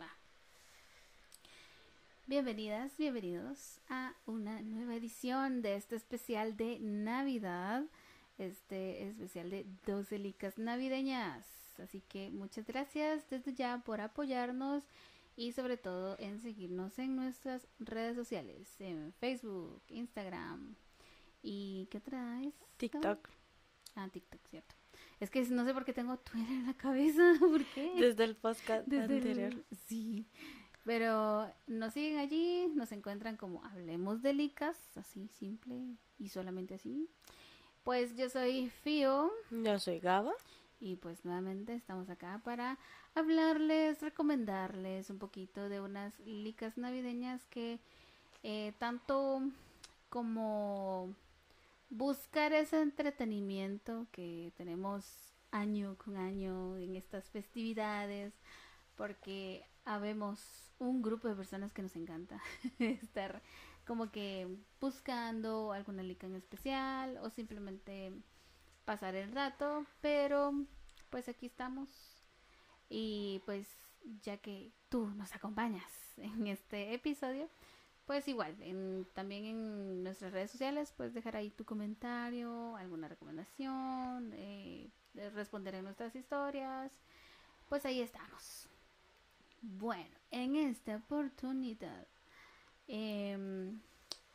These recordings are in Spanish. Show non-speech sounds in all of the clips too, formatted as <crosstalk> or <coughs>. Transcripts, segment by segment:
Va. Bienvenidas, bienvenidos a una nueva edición de este especial de Navidad. Este especial de 12 licas navideñas. Así que muchas gracias desde ya por apoyarnos y sobre todo en seguirnos en nuestras redes sociales, en Facebook, Instagram y ¿qué traes? TikTok. Ah, TikTok, cierto. Es que no sé por qué tengo Twitter en la cabeza, <laughs> ¿por qué? Desde el podcast anterior. Sí. Pero nos siguen allí, nos encuentran como Hablemos de Licas, así simple y solamente así. Pues yo soy Fio. Yo soy Gaba. Y pues nuevamente estamos acá para hablarles, recomendarles un poquito de unas licas navideñas que eh, tanto como buscar ese entretenimiento que tenemos año con año en estas festividades, porque habemos un grupo de personas que nos encanta <laughs> estar como que buscando alguna lica en especial o simplemente pasar el rato, pero pues aquí estamos. Y pues ya que tú nos acompañas en este episodio, pues igual, en, también en nuestras redes sociales puedes dejar ahí tu comentario, alguna recomendación, eh, responder en nuestras historias, pues ahí estamos. Bueno, en esta oportunidad em,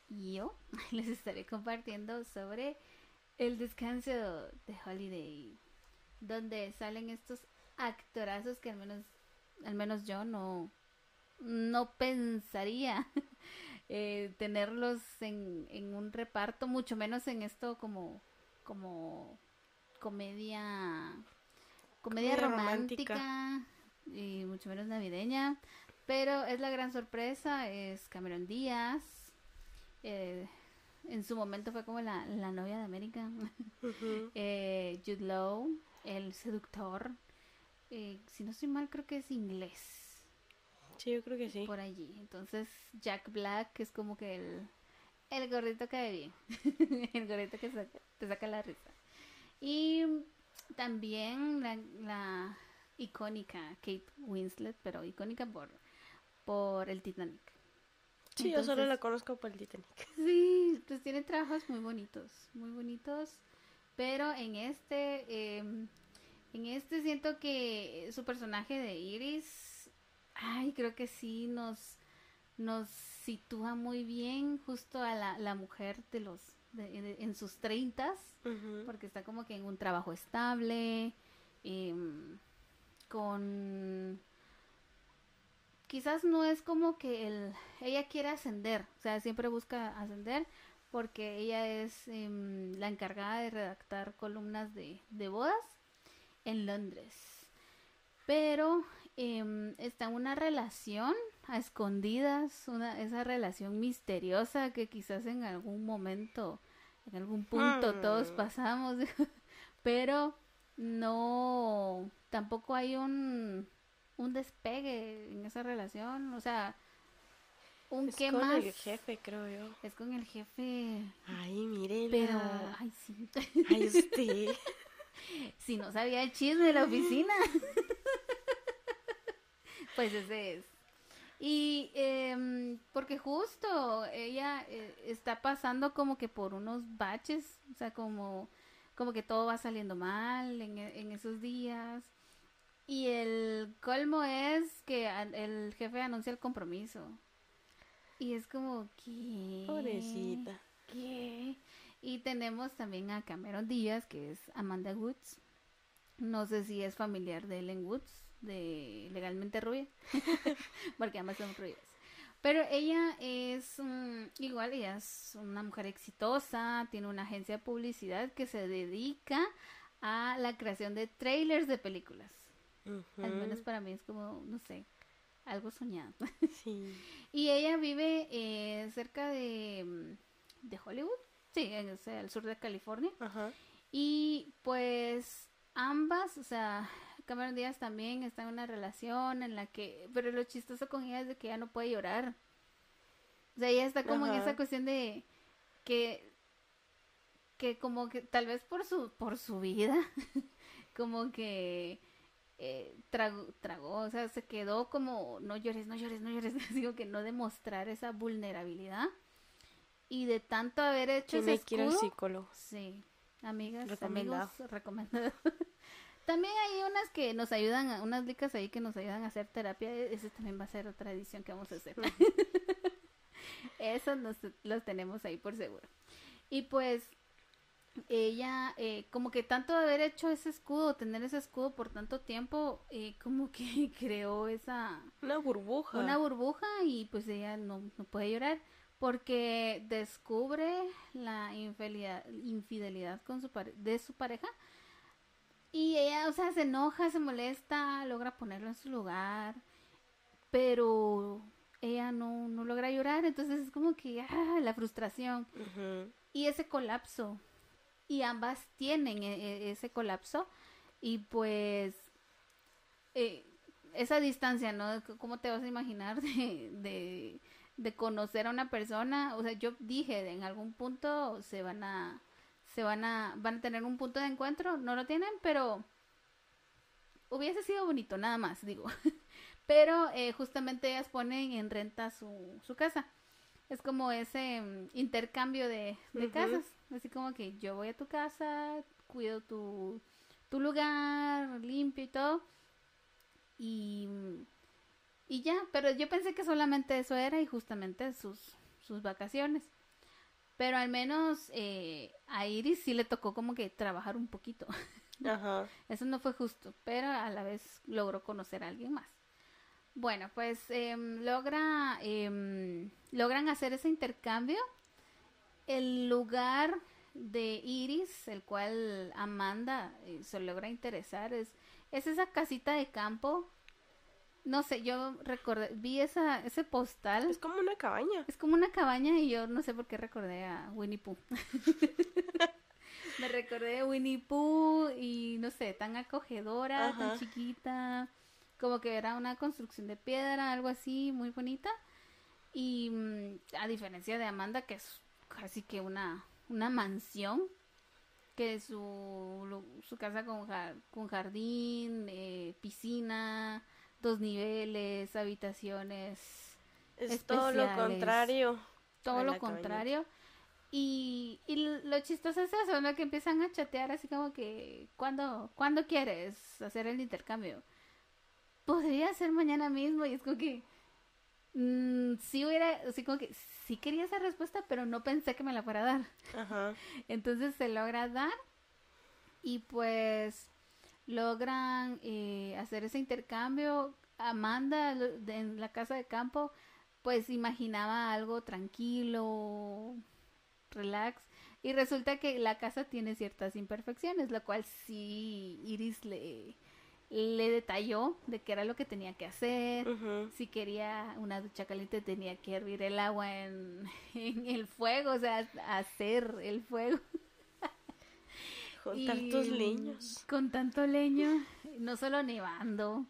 yo <laughs> les estaré compartiendo sobre el descanso de Holiday, donde salen estos actorazos que al menos, al menos yo no, no pensaría <laughs> eh, tenerlos en, en un reparto, mucho menos en esto como, como comedia, comedia, romántica, y mucho menos navideña. Pero es la gran sorpresa, es Cameron Díaz. Eh, en su momento fue como la, la novia de América. <laughs> eh, Jude Law, el seductor. Eh, si no estoy mal, creo que es inglés. Sí, yo creo que sí. Por allí. Entonces, Jack Black es como que el, el gordito que de bien. <laughs> el gordito que saca, te saca la risa. Y también la, la icónica Kate Winslet, pero icónica por, por el Titanic. Sí, yo solo la conozco por el Titanic. <laughs> Sí, pues tiene trabajos muy bonitos, muy bonitos. Pero en este, eh, en este siento que su personaje de Iris, ay, creo que sí nos, nos sitúa muy bien justo a la, la mujer de los, de, de, en sus treintas, uh -huh. porque está como que en un trabajo estable, eh, con quizás no es como que el, ella quiere ascender, o sea, siempre busca ascender porque ella es eh, la encargada de redactar columnas de, de, bodas en Londres. Pero eh, está una relación a escondidas, una, esa relación misteriosa que quizás en algún momento, en algún punto todos pasamos, <laughs> pero no, tampoco hay un un despegue en esa relación, o sea, un es qué con más. el jefe, creo yo. Es con el jefe. Ay, miren. Pero, ay, sí. Ay, usted. <laughs> si no sabía el chisme de la oficina. <laughs> pues ese es. Y eh, porque justo ella eh, está pasando como que por unos baches, o sea, como, como que todo va saliendo mal en, en esos días. Y el colmo es que el jefe anuncia el compromiso. Y es como que... Pobrecita. ¿Qué? Y tenemos también a Cameron Díaz, que es Amanda Woods. No sé si es familiar de Ellen Woods, de Legalmente Rubia, <laughs> porque ambas son rubias. Pero ella es um, igual, ella es una mujer exitosa, tiene una agencia de publicidad que se dedica a la creación de trailers de películas. Uh -huh. Al menos para mí es como, no sé, algo soñado. Sí. <laughs> y ella vive eh, cerca de, de Hollywood, sí, en, o sea, al sur de California. Uh -huh. Y pues ambas, o sea, Cameron Díaz también está en una relación en la que, pero lo chistoso con ella es de que ella no puede llorar. O sea, ella está como en esa cuestión de que que como que tal vez por su por su vida <laughs> como que eh, tragó, tragó, o sea, se quedó como, no llores, no llores, no llores, <laughs> digo que no demostrar esa vulnerabilidad. Y de tanto haber hecho Tiene ese ir al escudo, psicólogo. sí, amigas, Recomendado. amigos, recomendado. <laughs> también hay unas que nos ayudan, a- unas licas ahí que nos ayudan a hacer terapia, e- ese también va a ser otra edición que vamos a hacer. <laughs> Eso nos, los tenemos ahí por seguro. Y pues ella, eh, como que tanto de haber hecho ese escudo, tener ese escudo por tanto tiempo, eh, como que <laughs> creó esa, Una burbuja. una burbuja y pues ella no, no puede llorar porque descubre la infidelidad, infidelidad con su de su pareja y ella, o sea, se enoja, se molesta, logra ponerlo en su lugar, pero ella no, no logra llorar, entonces es como que ah, la frustración y ese colapso. Y ambas tienen e- e- ese colapso. Y pues eh, esa distancia, ¿no? ¿Cómo te vas a imaginar de, de, de conocer a una persona? O sea, yo dije, en algún punto se van a, se van a, van a tener un punto de encuentro. No lo tienen, pero hubiese sido bonito, nada más, digo. <laughs> pero eh, justamente ellas ponen en renta su, su casa. Es como ese mm, intercambio de, de casas. Así como que yo voy a tu casa, cuido tu, tu lugar, limpio y todo. Y, y ya, pero yo pensé que solamente eso era y justamente sus, sus vacaciones. Pero al menos eh, a Iris sí le tocó como que trabajar un poquito. <laughs> Ajá. Eso no fue justo, pero a la vez logró conocer a alguien más. Bueno, pues em, logra, em, logran hacer ese intercambio. El lugar de Iris, el cual Amanda eh, se logra interesar, es, es esa casita de campo. No sé, yo recordé, vi esa, ese postal. Es como una cabaña. Es como una cabaña y yo no sé por qué recordé a Winnie Pooh. <laughs> Me recordé a Winnie Pooh y no sé, tan acogedora, tan chiquita, como que era una construcción de piedra, algo así, muy bonita. Y mm, a diferencia de Amanda, que es casi que una, una mansión, que su, su casa con, jar- con jardín, eh, piscina, dos niveles, habitaciones Es todo lo especiales. contrario. todo lo cabaña. contrario. Y, y lo chistoso es eso, ¿no? Que empiezan a chatear así como que, ¿cuándo, ¿cuándo quieres hacer el intercambio? Podría ser mañana mismo y es como que, mm, sí hubiera, así como que, sí quería esa respuesta, pero no pensé que me la fuera a dar. Ajá. <laughs> Entonces se logra dar y pues logran eh, hacer ese intercambio. Amanda en la casa de campo pues imaginaba algo tranquilo, relax. Y resulta que la casa tiene ciertas imperfecciones, lo cual sí Iris le, le detalló de qué era lo que tenía que hacer. Si quería una ducha caliente tenía que hervir el agua en, <laughs> en el fuego, o sea, hacer el fuego. Y, tus mm, leños. Con tanto leño, no solo nevando,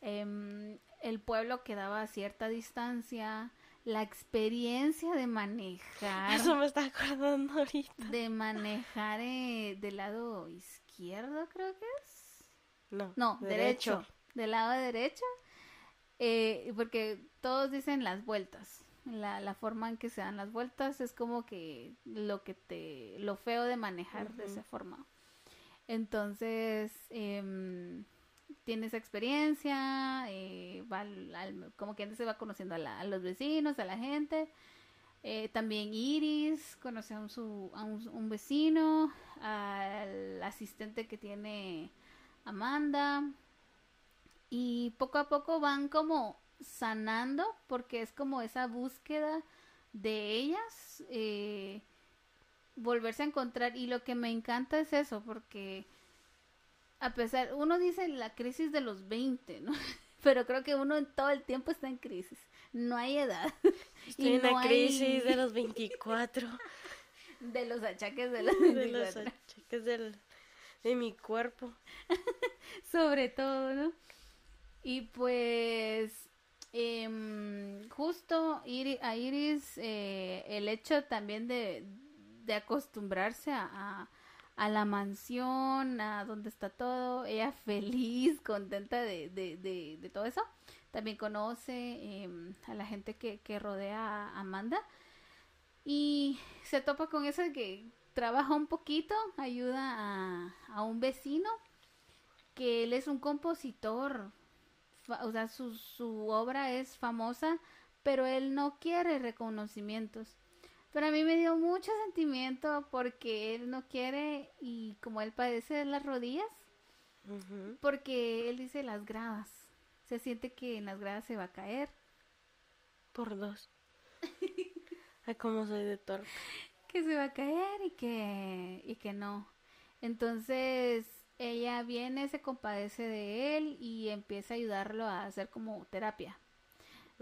em, el pueblo quedaba a cierta distancia, la experiencia de manejar, Eso me está acordando ahorita. de manejar eh, del lado izquierdo creo que es. No. No, derecho. Del lado derecho. eh, porque todos dicen las vueltas. La, la forma en que se dan las vueltas es como que lo que te. lo feo de manejar de esa forma. Entonces, em, tienes experiencia, eh, va al- al- como que antes se va conociendo a, la- a los vecinos, a la gente. Eh, también Iris conoce a, un, su, a un, un vecino, al asistente que tiene Amanda. Y poco a poco van como sanando porque es como esa búsqueda de ellas, eh, volverse a encontrar. Y lo que me encanta es eso, porque a pesar, uno dice la crisis de los 20, ¿no? <laughs> Pero creo que uno en todo el tiempo está en crisis. No hay edad. <laughs> Estoy Y en la no hay- crisis de los <laughs> 24. De los achaques de los de los 24. achaques del, de mi cuerpo. sobre todo, ¿no? Y pues em, justo Iri- a Iris eh, el hecho también de, de acostumbrarse a, a- la mansión, a donde está todo, ella <laughs> feliz, contenta de, de, de, todo eso. También conoce em, a la gente que, que rodea a Amanda y se topa con eso que trabaja un poquito, ayuda a, a un vecino que él es un compositor, o sea, su, su obra es famosa, pero él no quiere reconocimientos. Pero a mí me dio mucho sentimiento porque él no quiere y como él padece de las rodillas, porque él dice las gradas, se siente que en las gradas se va a caer. Por dos. <laughs> Ay, cómo soy de torpe. que se va a caer y que y que no. Entonces ella viene, se compadece de él y empieza a ayudarlo a hacer como terapia,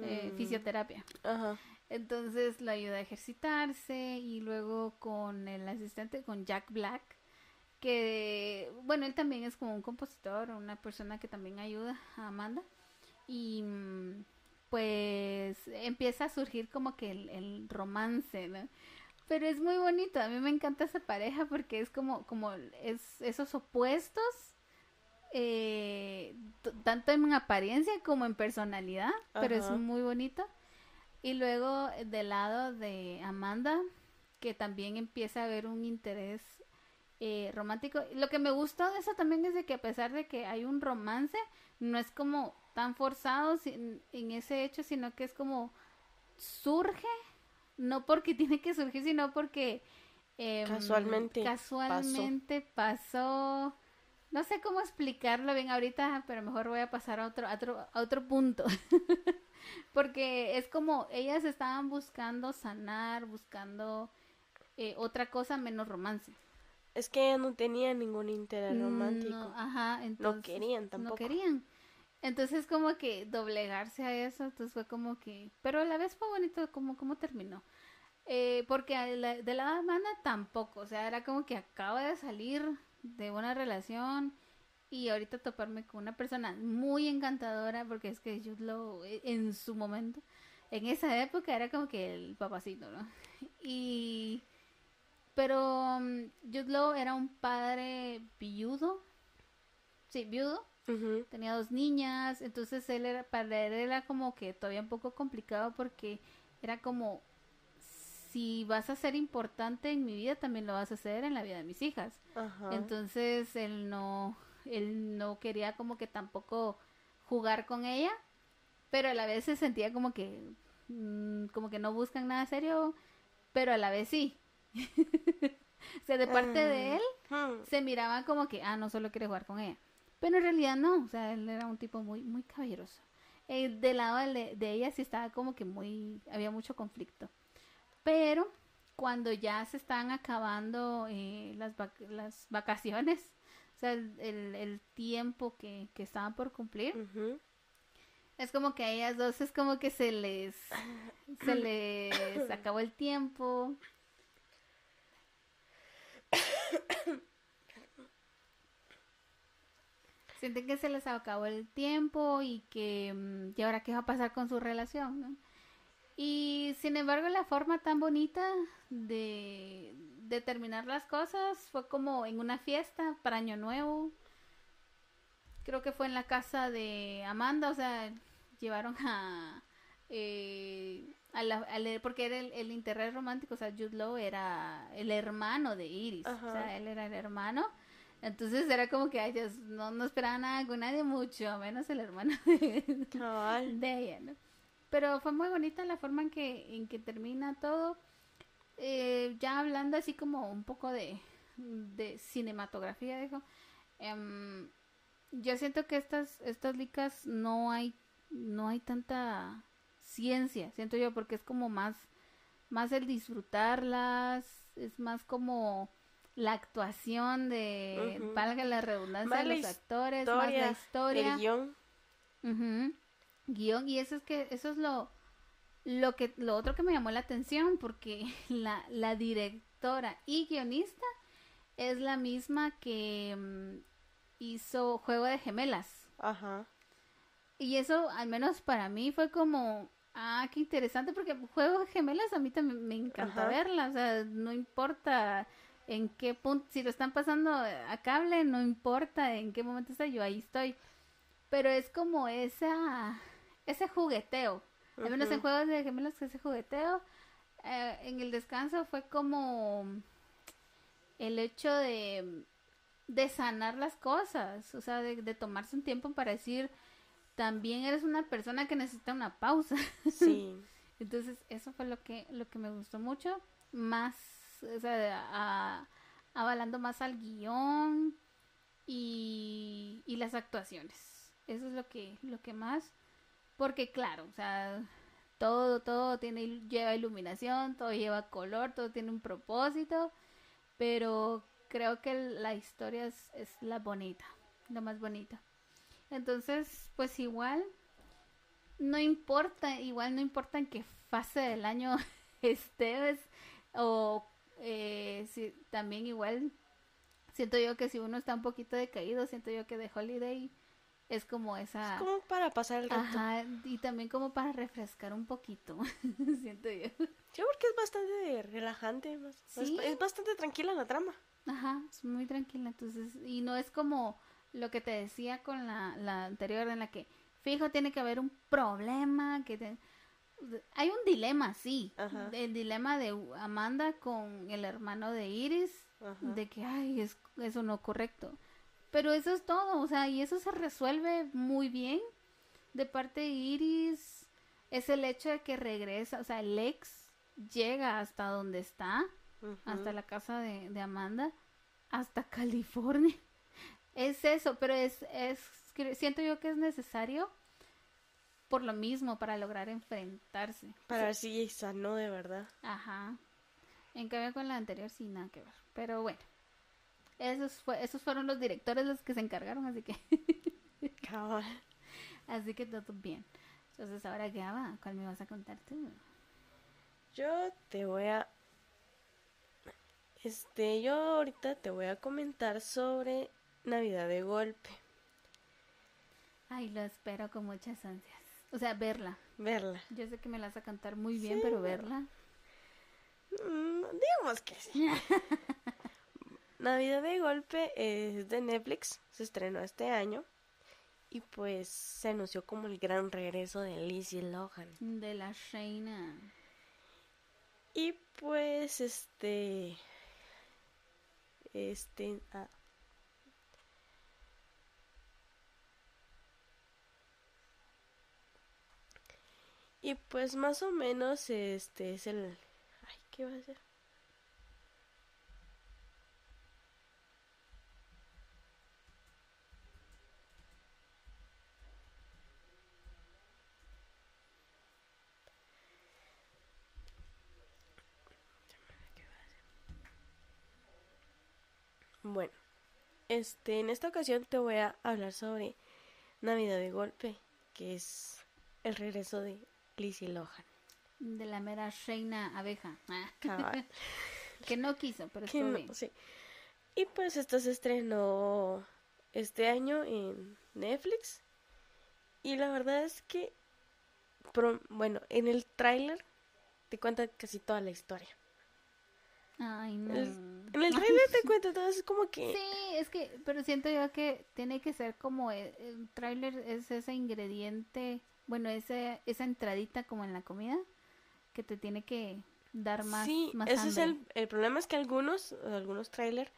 eh, Mm. fisioterapia. Ajá. Entonces lo ayuda a ejercitarse y luego con el asistente, con Jack Black, que bueno, él también es como un compositor, una persona que también ayuda a Amanda. Y mm, pues empieza a surgir como que el, el romance, ¿no? Pero es muy bonito, a mí me encanta esa pareja porque es como, como es, esos opuestos, eh, tanto en apariencia como en personalidad, pero es muy bonito. Y luego eh, del lado de Amanda, que también empieza a haber un interés eh, romántico. Lo que me gustó de eso también es de que a pesar de que hay un romance, no es como tan forzado sin- en ese hecho, sino que es como surge, no porque <laughs> tiene que surgir, sino porque em, Casualmente casualmente pasó. No sé cómo explicarlo bien ahorita, pero mejor voy a pasar a otro, a otro, a otro punto. <laughs> Porque es como ellas estaban buscando sanar, buscando eh, otra cosa menos romance. Es que ella no tenía ningún interés romántico. No, ajá, No entonces querían no tampoco. querían. Entonces como que doblegarse a eso, entonces fue como que, pero a la vez fue bonito como cómo terminó. Eh, porque de la Amanda tampoco, o sea, era como que acaba de salir de una relación y ahorita toparme con una persona muy encantadora, porque es que Jude Law eh, en su momento, en esa época era como que el papacito, ¿no? <laughs> Y pero mm, Jude era un padre viudo, sí, viudo, Tenía dos niñas, entonces él era, para él era como que todavía un poco complicado porque era como, si vas a ser importante en mi vida, también lo vas a hacer en la vida de mis hijas. Entonces él no, él no quería como que tampoco jugar con ella, pero a la vez se sentía como que, mm, como que no buscan nada serio, pero a la vez sí. <laughs> o sea, de parte de él Hmm. se miraba como que, ah, no solo quiere jugar con ella. Pero en realidad no, o sea, él era un tipo muy, muy caballeroso. Eh, del lado de, de ella sí estaba como que muy, había mucho conflicto. Pero cuando ya se estaban acabando eh, las, vac- las vacaciones, o sea, el, el- el tiempo que, que estaban por cumplir, es como que a ellas dos es como que se les, se <coughs> les acabó el tiempo. <coughs> <coughs> Sienten que se les acabó el tiempo y que, mm, ¿y ahora qué va a pasar con su relación? no? Y sin embargo, la forma tan bonita de, de terminar las cosas fue como en una fiesta para Año Nuevo. Creo que fue en la casa de Amanda, o sea, llevaron a... eh, a la- al- porque era el, el interés romántico, o sea, Jude Law era el hermano de Iris, o sea, él era el hermano. Entonces era como que ay, Dios, no, no esperaba nada con nadie, mucho menos el hermano <laughs> de, ella, ¿no? Pero fue muy bonita la forma en que, en que termina todo. Eh, ya hablando así como un poco de, de cinematografía, dijo. em, yo siento que estas, estas licas no hay, no hay tanta ciencia, siento yo, porque es como más, más el disfrutarlas, es más como la actuación de, Ujú. valga la redundancia, Más de los actores, más la historia, historia El guion. Ujú. Guión, y eso es que, eso es lo, lo que, lo otro que me llamó la atención, porque <laughs> la, la directora y guionista es la misma que mm, hizo Juego de Gemelas. Ajá. Y eso, al menos para mí, fue como, ah, qué interesante, porque Juego de Gemelas a mí también me encanta Ajá. verla, o sea, no importa en qué punto, si lo están pasando a cable, no importa en qué momento está, yo ahí estoy. Pero es como esa, ese jugueteo. Al menos en juegos de gemelos que ese jugueteo, eh, en el descanso fue como el hecho de, de sanar las cosas, o sea, de, de tomarse un tiempo para decir, también eres una persona que necesita una pausa. Sí. <laughs> Entonces, eso fue lo que, lo que me gustó mucho. Más, o sea, avalando más al guion y, y las actuaciones. Eso es lo que, lo que más. Porque, claro, o sea, todo, todo tiene, lleva iluminación, todo lleva color, todo tiene un propósito. Pero creo que la historia es, es la bonita, lo más bonita. Entonces, pues igual, no importa, igual no importa en qué fase del año <laughs> estés o eh, si, también igual siento yo que si uno está un poquito decaído, siento yo que The Holiday es como esa... Es como para pasar el rato. Ajá, y también como para refrescar un poquito, <laughs> siento yo. Sí, porque es bastante relajante. más- Sí. Es, es bastante tranquila la trama. Ajá, es muy tranquila, entonces, y no es como lo que te decía con la, la anterior en la que, fijo, tiene que haber un problema, que te- hay un dilema, sí, Ajá. el dilema de Amanda con el hermano de Iris, Ajá. de que, ay, es eso no correcto, pero eso es todo, o sea, y eso se resuelve muy bien de parte de Iris, es el hecho de que regresa, o sea, el ex llega hasta donde está, hasta la casa de, de Amanda, hasta California. <laughs> Es eso, pero es, es, siento yo que es necesario por lo mismo, para lograr enfrentarse. Para ver si sanó de verdad. Ajá. En cambio con la anterior sí, nada que ver. Pero bueno, esos, fue, esos fueron los directores los que se encargaron, así que, <laughs> Cabal. así que todo bien. Entonces ahora qué va, ¿cuál me vas a contar tú? Yo te voy a. Este, yo ahorita te voy a comentar sobre Navidad de golpe. Ay, lo espero con muchas ansias. O sea, verla. Verla. Yo sé que me la vas a cantar muy bien, Sí, pero verla. verla. Mm, digamos que sí. <laughs> Navidad de golpe es de Netflix. Se estrenó este año. Y pues se anunció como el gran regreso de Lizzie Lohan. De la reina. Y pues este. Este. ah. Y pues más o menos este es el. Ay, ¿qué va a ser? Bueno, este, en esta ocasión te voy a hablar sobre Navidad de Golpe, que es el regreso de Lizzie Lohan. De la mera reina abeja. Ah, <laughs> que no quiso, pero Que estuvo no- bien. sí. Y pues esta se estrenó este año en Netflix. Y la verdad es que, pro- bueno, en el tráiler te cuenta casi toda la historia. Ay, no. Es- En el tráiler te <laughs> cuenta todo, es como que... Sí, es que, pero siento yo que tiene que ser como el, el tráiler es ese ingrediente, bueno, ese, esa entradita como en la comida que te tiene que dar más, sí, más ese es el, el problema es que algunos, algunos trailers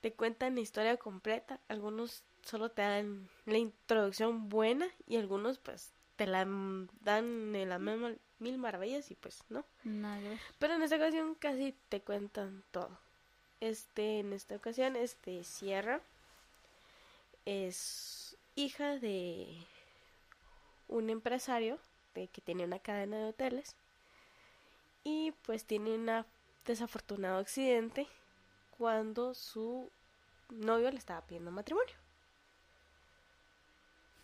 te cuentan la historia completa, algunos solo te dan la introducción buena y algunos pues te la dan en las misma- mil maravillas y pues no. Pero en esta ocasión casi te cuentan todo. Este, en esta ocasión, este, Sierra es hija de un empresario de, que tiene una cadena de hoteles y pues tiene un desafortunado accidente cuando su novio le estaba pidiendo matrimonio.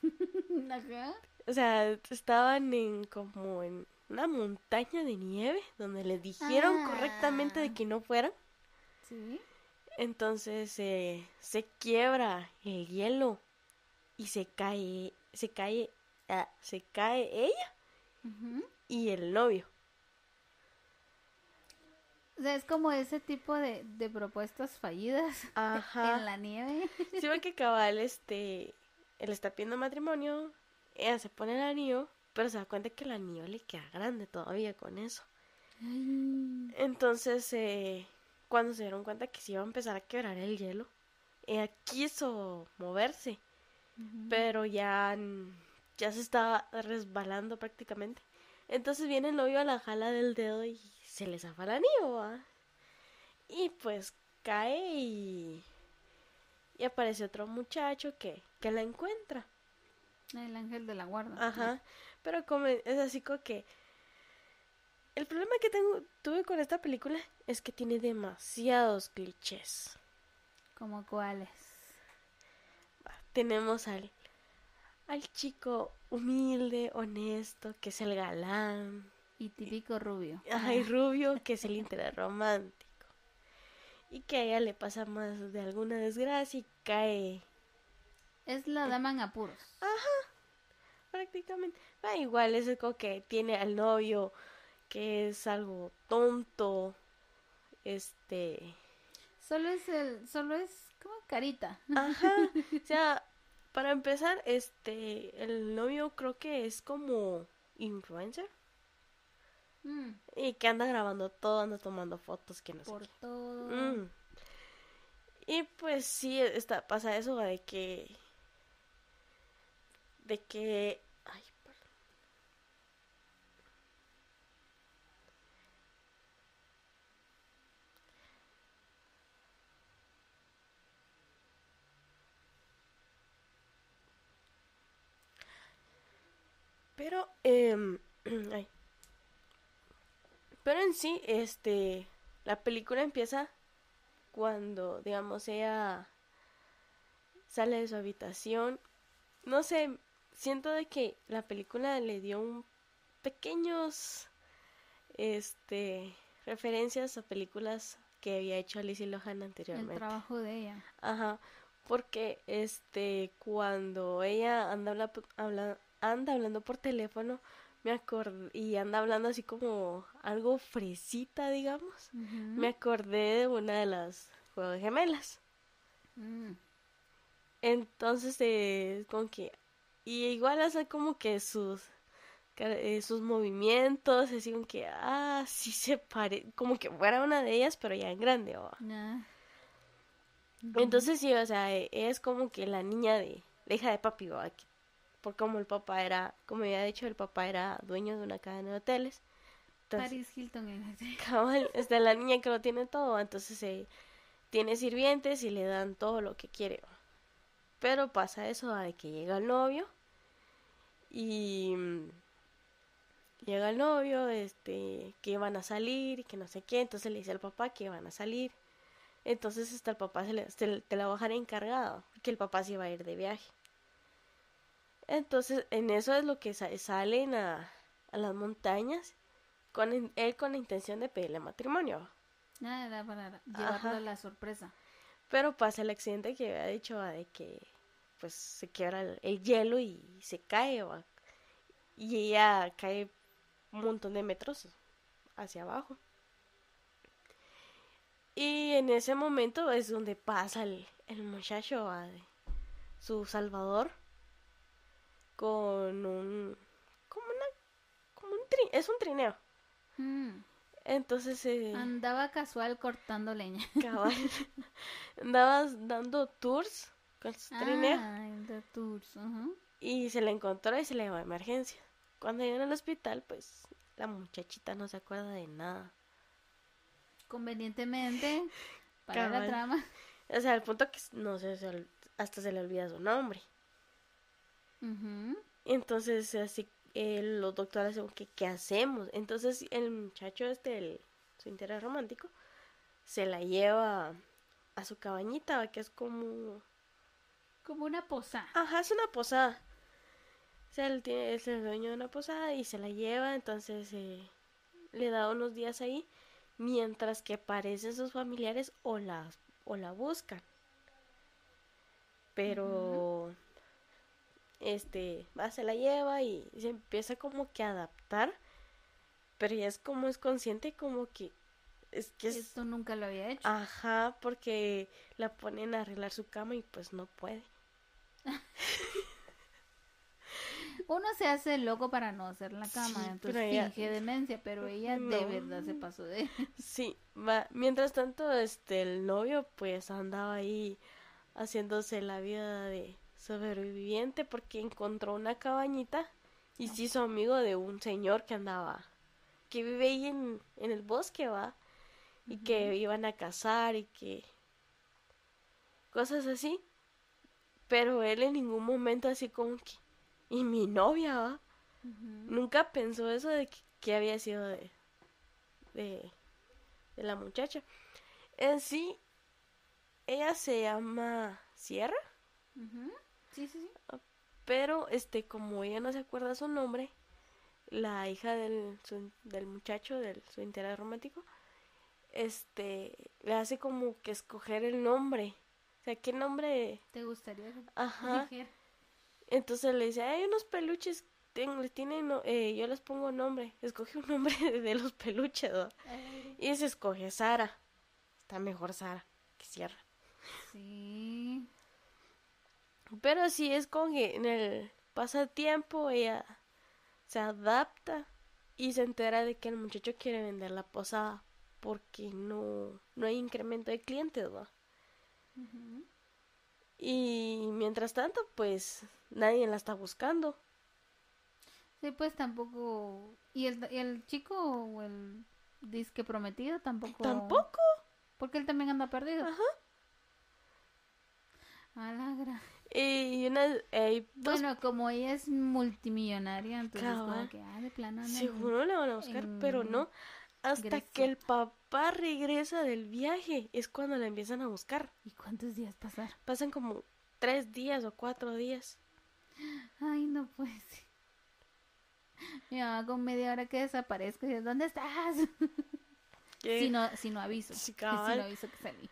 <laughs> Ajá. O sea, estaban en como en una montaña de nieve donde les dijeron Ah. correctamente de que no fueran. Sí. Entonces eh, se quiebra el hielo y se cae, se cae, ah, se cae ella y el novio. O sea, es como ese tipo de, de propuestas fallidas <laughs> Ajá. en la nieve. <laughs> Sí, que cabal, este, él está pidiendo matrimonio, ella se pone el anillo, pero se da cuenta que el anillo le queda grande todavía con eso. Ay, Entonces, eh, cuando se dieron cuenta que se iba a empezar a quebrar el hielo, ella quiso moverse, pero ya, ya se estaba resbalando prácticamente. Entonces viene el novio a la jala del dedo y se le zafa el anillo, ¿va? Y pues cae y, y aparece otro muchacho que, que la encuentra. El ángel de la guarda. Ajá, pero como es así como que el problema que tengo tuve con esta película es que tiene demasiados clichés. ¿Como cuáles? Tenemos al al chico humilde, honesto, que es el galán, Y típico rubio. Ajá, y rubio, que es el <laughs> interés romántico. Y que a ella le pasa más de alguna desgracia y cae Es la dama en apuros. prácticamente. Ah, igual es como que tiene al novio que es algo tonto. Este. Solo es el, solo es como carita. Ajá. O sea, para empezar, este. El novio creo que es como influencer. Mm, Y que anda grabando todo, anda tomando fotos, que no sé. por todo. Mm. Y pues sí, está, pasa eso de que. De que. Ay, perdón. Pero, em, <clears throat> ay. Pero en sí, este, la película empieza cuando, digamos, ella sale de su habitación. No sé, siento de que la película le dio un pequeños, este, referencias a películas que había hecho Alicia Lohan El anteriormente. trabajo de ella. Ajá, porque este cuando ella anda habla, habla- anda hablando por teléfono, me acordé y anda hablando así como algo fresita, digamos. Me acordé de una de las juegos gemelas. Mm, Entonces, eh, como que y igual hace como que sus eh, sus movimientos, así como que ah, sí se parece, como que fuera una de ellas, pero ya en grande, nah. Entonces sí, o sea, e- es como que la niña de la hija de papi, ¿va? Que- Por como el papá era, como había dicho, el papá era dueño de una cadena de hoteles. Entonces, Paris Hilton. eh, <laughs> cabal, está la niña que lo tiene todo, entonces eh, tiene sirvientes y le dan todo lo que quiere. ¿va? Pero pasa eso ¿va? de que llega el novio y mm, llega el novio, este, que van a salir y que no sé qué, entonces le dice al papá que van a salir. Entonces hasta el papá se le, se te la va a dejar encargado, que el papá se iba a ir de viaje. Entonces en eso es lo que sa- salen a, a las montañas, con él con la intención de pedirle matrimonio. Nada, era para a la sorpresa. Pero pasa el accidente que había dicho de que pues se quiebra el, el hielo y se cae ¿va? y ella cae un montón de metros hacia abajo. Y en ese momento es donde pasa el, el muchacho ¿va? su salvador con un como una como un tri- es un trineo. Mm, Entonces eh, Andaba casual cortando leña. <laughs> cabal, andabas dando tours con su trineo. Ah, de tours. Y se la encontró y se la llevó a emergencia. Cuando llegan al hospital, pues la muchachita no se acuerda de nada. Convenientemente, para la trama. O sea, al punto que no sé, hasta se le olvida su nombre. Entonces, así, eh, los doctores dicen, ¿qué, ¿qué hacemos? Entonces, el muchacho este, el, su interés romántico, se la lleva a su cabañita, que es como... Como una posada. Ajá, es una posada. O sea, él tiene, es el dueño de una posada y se la lleva, entonces eh, le da unos días ahí, mientras que aparecen sus familiares o la, o la buscan. Pero, este, va, se la lleva y se empieza como que a adaptar, pero ya es como es consciente, como que es que es... Esto nunca lo había hecho. Ajá, porque la ponen a arreglar su cama y pues no puede. <laughs> Uno se hace loco para no hacer la cama, Sí, entonces ella- finge demencia, pero ella <laughs> de verdad se pasó de... <laughs> Sí, va. Mientras tanto, este, el novio pues andaba ahí haciéndose la vida de sobreviviente porque encontró una cabañita y se hizo amigo de un señor que andaba, que vive ahí en, en el bosque, va, y que iban a cazar y que cosas así. Pero él en ningún momento así como que, y mi novia, va, nunca pensó eso de que, que había sido de, de, de la muchacha. En sí, ella se llama Sierra, Ujú. Sí, sí, sí. pero este, como ella no se acuerda su nombre, la hija del, su- del muchacho, del su interés romántico, este, le hace como que escoger el nombre. O sea, ¿qué nombre? ¿Te gustaría Ajá. Entonces le dice, hay unos peluches, ten- tienen, eh, yo les pongo nombre. Escoge un nombre <laughs> de los peluches, Y se escoge Sara. Está mejor Sara que Sierra. Sí. Pero sí es con en el pasatiempo ella se adapta y se entera de que el muchacho quiere vender la posada porque no, no hay incremento de clientes. Y mientras tanto, pues nadie la está buscando. Sí, pues tampoco... ¿Y el, y el chico o el disque prometido tampoco? Tampoco. Porque él también anda perdido. Ajá. A la Y una, dos Bueno, como ella es multimillonaria, entonces Cabal. como que, ah, de plano en- Seguro la van a buscar, en pero no. Hasta Grecia. que el papá regresa del viaje es cuando la empiezan a buscar. ¿Y cuántos días pasaron? Pasan como tres días o cuatro días. Ay, no puede ser. Mi mamá con media hora que desaparezco y dice, ¿dónde estás? Si no, si no aviso. Sí, Si no aviso que salí.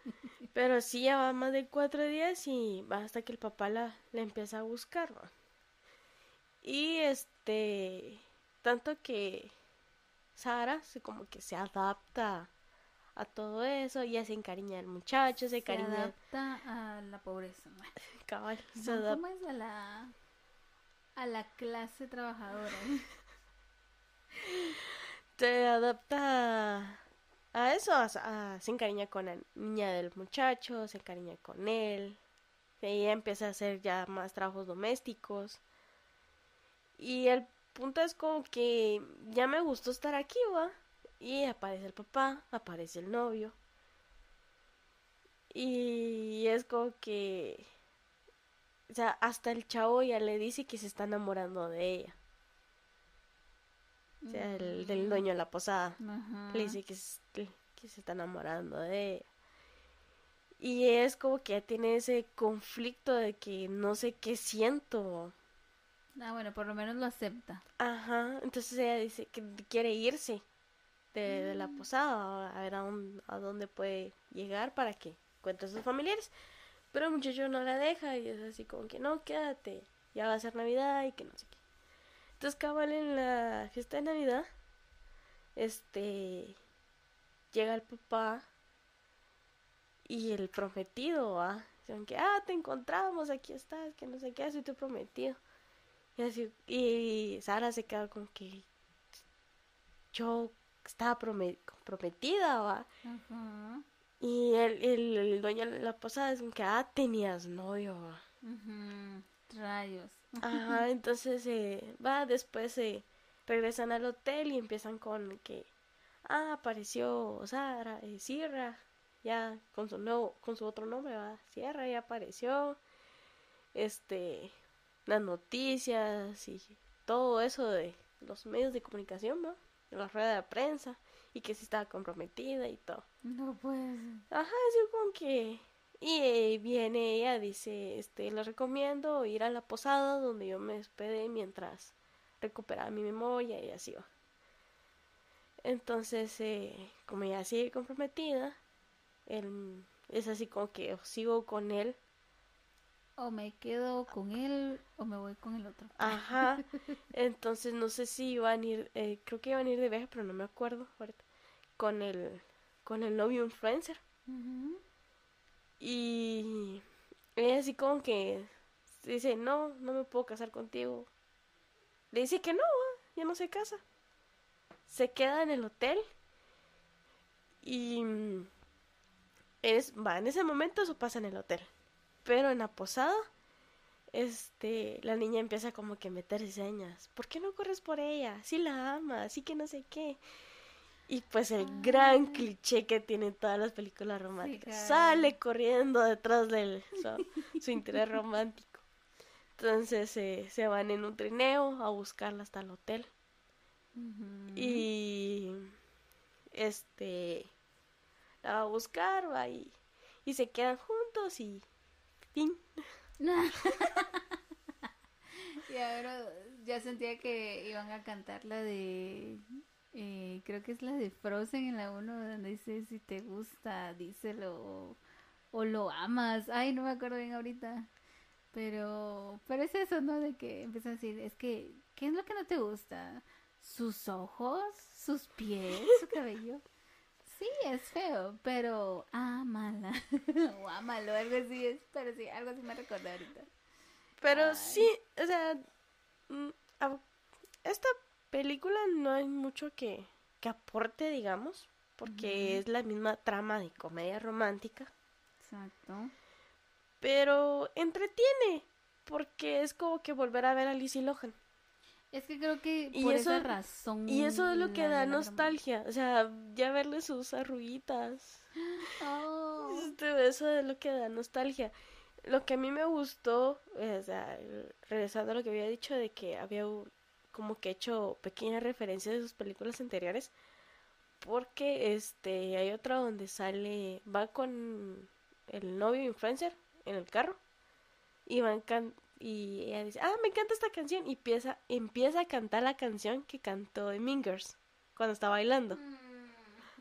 Pero sí ya va más de cuatro días y va hasta que el papá la, la empieza a buscar. Y este, tanto que Sara se como que se adapta a todo eso, ya se encariña del muchacho, se Se encariña adapta a la pobreza. ¿no? <laughs> cabal, se No, adapta ¿Cómo es a la, a la clase trabajadora? <laughs> se adapta a eso, se encariña con la niña del muchacho, se encariña con él, ella empieza a hacer ya más trabajos domésticos. Y el punto es como que ya me gustó estar aquí, va. Y aparece el papá, aparece el novio. Y es como que... O sea, hasta el chavo ya le dice que se está enamorando de ella. O sea, el del dueño de la posada. Ajá. Le dice que, se está enamorando de ella. Y es como que tiene ese conflicto de que no sé qué siento. Ah, bueno, por lo menos lo acepta. Ajá, entonces ella dice que quiere irse de, de la posada a ver a, dónde- a dónde puede llegar para que encuentre a sus familiares. Pero el muchacho no la deja y es así como que no, quédate, ya va a ser Navidad y que no sé. Entonces cabal en la fiesta de Navidad, este, llega el papá y el prometido, ¿va? Dicen que, ah, te encontramos, aquí estás, que no sé qué, soy tu prometido. Y, así, y Sara se queda con que yo estaba prome- prometida, ¿va? Y el, el, el dueño de la posada es como que, ah, tenías novio, ¿va? Rayos. Ajá, <laughs> entonces eh, va, después eh, regresan al hotel y empiezan con que, ah, apareció Sara, eh, Sierra, ya con su nuevo, con su otro nombre, va, Sierra ya apareció, este, las noticias y todo eso de los medios de comunicación, ¿no? La rueda de prensa y que sí estaba comprometida y todo. No puede ser. Ajá, así como que... Y eh, viene ella, dice, este, le recomiendo ir a la posada donde yo me hospedé mientras recuperaba mi memoria y así va. Entonces, eh, como ella sigue comprometida, él, es así como que sigo con él. O me quedo con él o me voy con el otro. Ajá. <laughs> Entonces, no sé si iban a ir, eh, creo que iban a ir de viaje, pero no me acuerdo ahorita. Con el, con el novio influencer. Y ella así como que dice, no, no me puedo casar contigo. Le dice que no, ya no se casa. Se queda en el hotel y mm, es, va, en ese momento eso pasa en el hotel. Pero en la posada, este, la niña empieza como que a meter señas. ¿Por qué no corres por ella? Si la ama, así que no sé qué. Y pues el gran cliché que tienen todas las películas románticas. claro. Sale corriendo detrás de su, su interés romántico. Entonces eh, se van en un trineo a buscarla hasta el hotel. Y este la va a buscar, va y, y se quedan juntos y fin. <laughs> Y ahora ya sentía que iban a cantar la de. Eh, creo que es la de Frozen en la 1, donde dice: Si te gusta, díselo. O, o lo amas. Ay, no me acuerdo bien ahorita. Pero, pero es eso, ¿no? De que empieza a decir: Es que, ¿qué es lo que no te gusta? ¿Sus ojos? ¿Sus pies? ¿Su cabello? Sí, es feo, pero ámala. <laughs> o ámalo, algo así es. Pero sí, algo así me recordé ahorita. Pero Ay. sí, o sea, mm, esta película no hay mucho que, que aporte, digamos, porque es la misma trama de comedia romántica, Exacto. pero entretiene, porque es como que volver a ver a Lizzie Lohan. Es que creo que Y por eso- esa razón. Y eso es lo que da nostalgia, o sea, ya verle sus arruguitas. Oh. Este, Eso es lo que da nostalgia. Lo que a mí me gustó, o sea, regresando a lo que había dicho de que había u- como que hecho pequeñas referencias de sus películas anteriores, porque este hay otra donde sale, va con el novio influencer en el carro y van can- y ella dice, ah, me encanta esta canción y empieza, empieza a cantar la canción que cantó de Mingers cuando está bailando.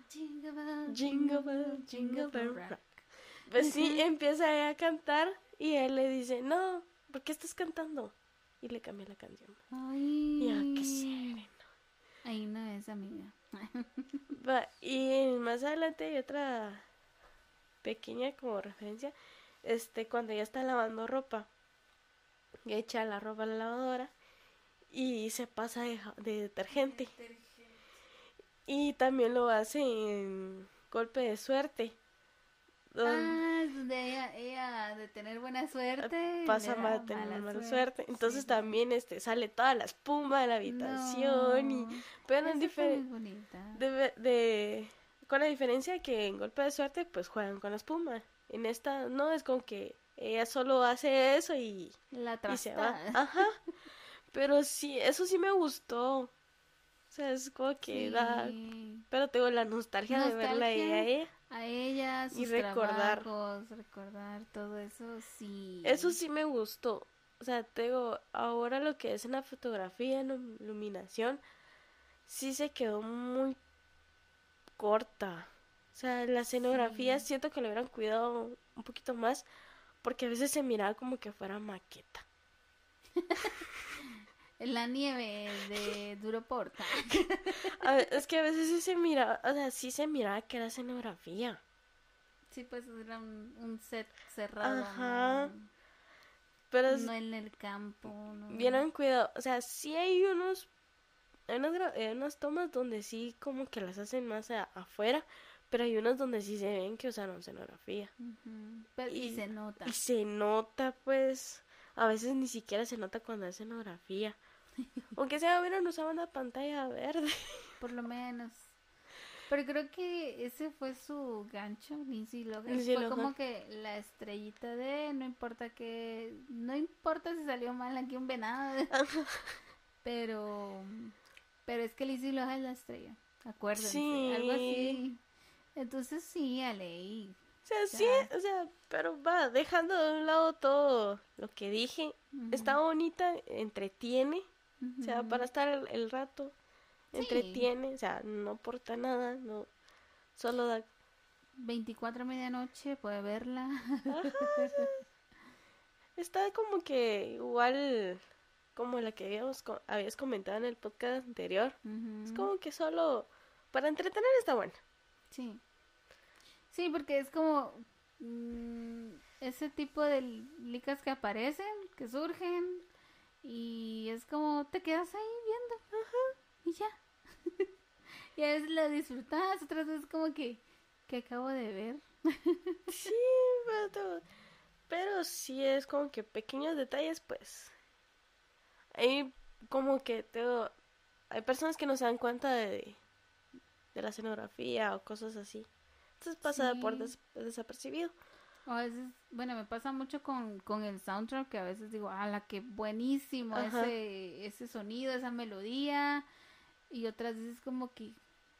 Jingle bell, Jingle bell, jingle bell rock. Pues sí, empieza a cantar y él le dice, no, ¿por qué estás cantando? Y le cambia la canción. Ay. Y yo, qué sereno. Ahí no es amiga. <laughs> Va, y más adelante hay otra pequeña como referencia, este, cuando ella está lavando ropa, y echa la ropa a la lavadora y se pasa de, de detergente. Y también lo hace en golpe de suerte. Ah, es donde ella, ella de tener buena suerte. Pasa mal, da tener mala mala suerte. Entonces Sí. también este sale toda la espuma de la habitación y pero en diferente de, de- con la diferencia que en golpe de suerte pues juegan con la espuma. En esta no es como que ella solo hace eso y, La y se va. Ajá. <laughs> Pero sí, eso sí me gustó. O sea, es como que da Sí. pero tengo la nostalgia, de verla a ella. A ella, sus Y recordar. trabajos, recordar todo eso, sí. Eso sí me gustó. O sea, tengo ahora lo que es en la fotografía, en la iluminación, sí se quedó muy corta. O sea, la escenografía Sí. siento que lo hubieran cuidado un poquito más porque a veces se miraba como que fuera maqueta. <laughs> La nieve de Duroporta. <laughs> A ve- es que a veces sí se miraba, o sea, sí se miraba que era escenografía. Sí, pues era un, un set cerrado. Ajá. No, Pero no en el campo. No. Vieran cuidado, o sea, sí hay unos, hay unas, gra- hay unas tomas donde sí como que las hacen más a- afuera, pero hay unas donde sí se ven que usaron escenografía. Pero- y, y- se nota. Y se nota, pues, a veces ni siquiera se nota cuando es escenografía. <laughs> Aunque sea, hubieran usado una pantalla verde. <laughs> Por lo menos. Pero creo que ese fue su gancho, Lindsay Lohan. Lindsay fue Lohan. como que la estrellita de no importa que. No importa si salió mal aquí un venado. <laughs> pero. Pero es que Lindsay Lohan es la estrella. Acuérdense. Sí. Algo así. Entonces sí, Ale. O sea, sí, o sea, pero va, dejando de un lado todo lo que dije, está bonita, entretiene, o sea, para estar el, el rato, Sí. entretiene, o sea, no aporta nada, no, solo da 24 a medianoche, puede verla. Está como que igual como la que habíamos, habías comentado en el podcast anterior. Es como que solo para entretener está bueno. Sí. Sí, porque es como mm, ese tipo de licas que aparecen, que surgen, y es como te quedas ahí viendo. Y ya. <laughs> y a veces lo disfrutas, otras veces como que, que acabo de ver. <laughs> sí, pero, pero sí es como que pequeños detalles, pues. Hay como que todo, hay personas que no se dan cuenta de, de la escenografía o cosas así. Entonces pasa por desapercibido. O a veces, bueno, me pasa mucho con, con el soundtrack que a veces digo, ala, qué buenísimo ese, ese sonido, esa melodía. Y otras veces como que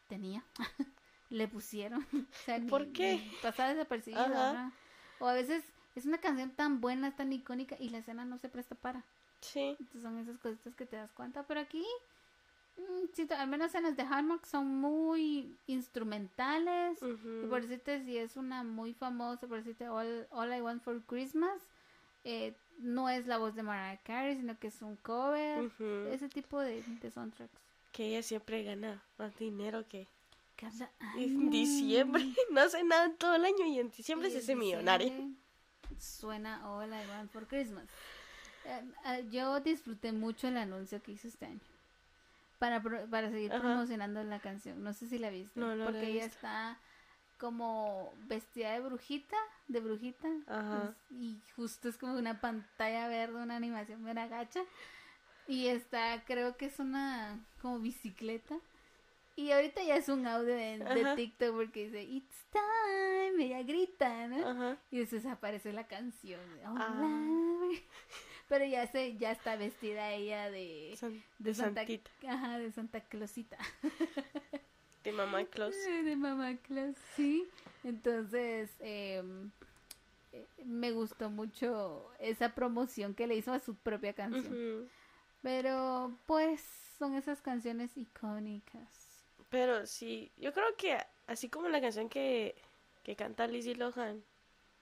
tenía, <laughs> le pusieron. <laughs> ¿Por qué? Pasaba desapercibido. O a veces es una canción tan buena, tan icónica y la escena no se presta para. Sí. Entonces son esas cositas que te das cuenta. Pero aquí Mm, al menos en las de Hallmark son muy instrumentales. Y por decirte, si es una muy famosa, por decirte All, All I Want for Christmas, eh, no es la voz de Mariah Carey, sino que es un cover. Ese tipo de, soundtracks. Que ella siempre gana más dinero que. En diciembre, <laughs> no hace nada todo el año y en diciembre se hace millonaria. Suena All I Want for Christmas. Eh, eh, yo disfruté mucho el anuncio que hizo este año para, para seguir promocionando la canción. No sé si la viste. porque ella está como vestida de brujita, de brujita. y justo es como una pantalla verde, una animación mera gacha. Y está, creo que es una como bicicleta. Y ahorita ya es un audio de, TikTok porque dice, It's time, ella grita, ¿no? Y después aparece la canción. Hola. Pero ya se, ya está vestida ella de, de, Santa, ajá, de Santa Clausita. De mamá Claus. <laughs> De mamá Claus, sí. Entonces, em, eh, me gustó mucho esa promoción que le hizo a su propia canción. Pero, pues, son esas canciones icónicas. Pero sí, yo creo que así como la canción que, que canta Lizzie Lohan,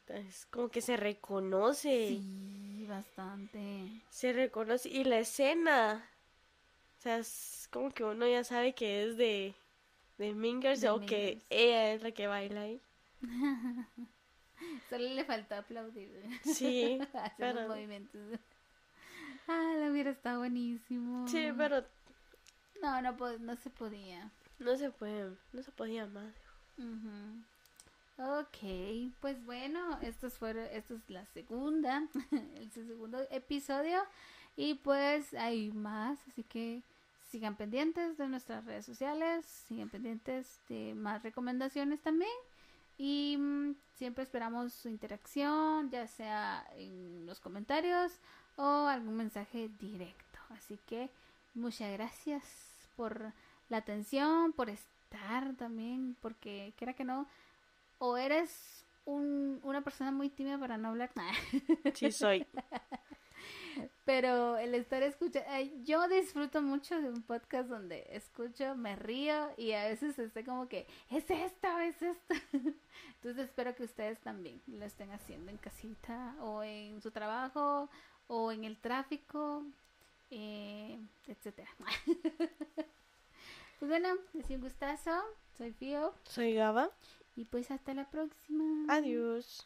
es como que se reconoce. Sí, bastante. Se reconoce. Y la escena. O sea, es como que uno ya sabe que es de, de Mingers o que ella es la que baila ahí. <laughs> Solo le faltó aplaudir. Sí. <laughs> Hacer los movimientos. Ah, la hubiera estado buenísimo. Sí, pero. No, no, no se podía. No se puede, no se podía más. Ok, pues bueno, esto, fue, esto es la segunda, <laughs> el segundo episodio y pues hay más, así que sigan pendientes de nuestras redes sociales, sigan pendientes de más recomendaciones también y mm, siempre esperamos su interacción, ya sea en los comentarios o algún mensaje directo. Así que muchas gracias por la atención, por estar también, porque quiera que no, o eres un, una persona muy tímida para no hablar nada. <laughs> Sí, soy. Pero el estar escuchando, yo disfruto mucho de un podcast donde escucho, me río y a veces estoy como que, es esto, es esto. <laughs> Entonces espero que ustedes también lo estén haciendo en casita o en su trabajo o en el tráfico, eh, etcétera. <laughs> pues bueno, es un gustazo. Soy Fio. Soy Gaba. Y pues hasta la próxima. Adiós.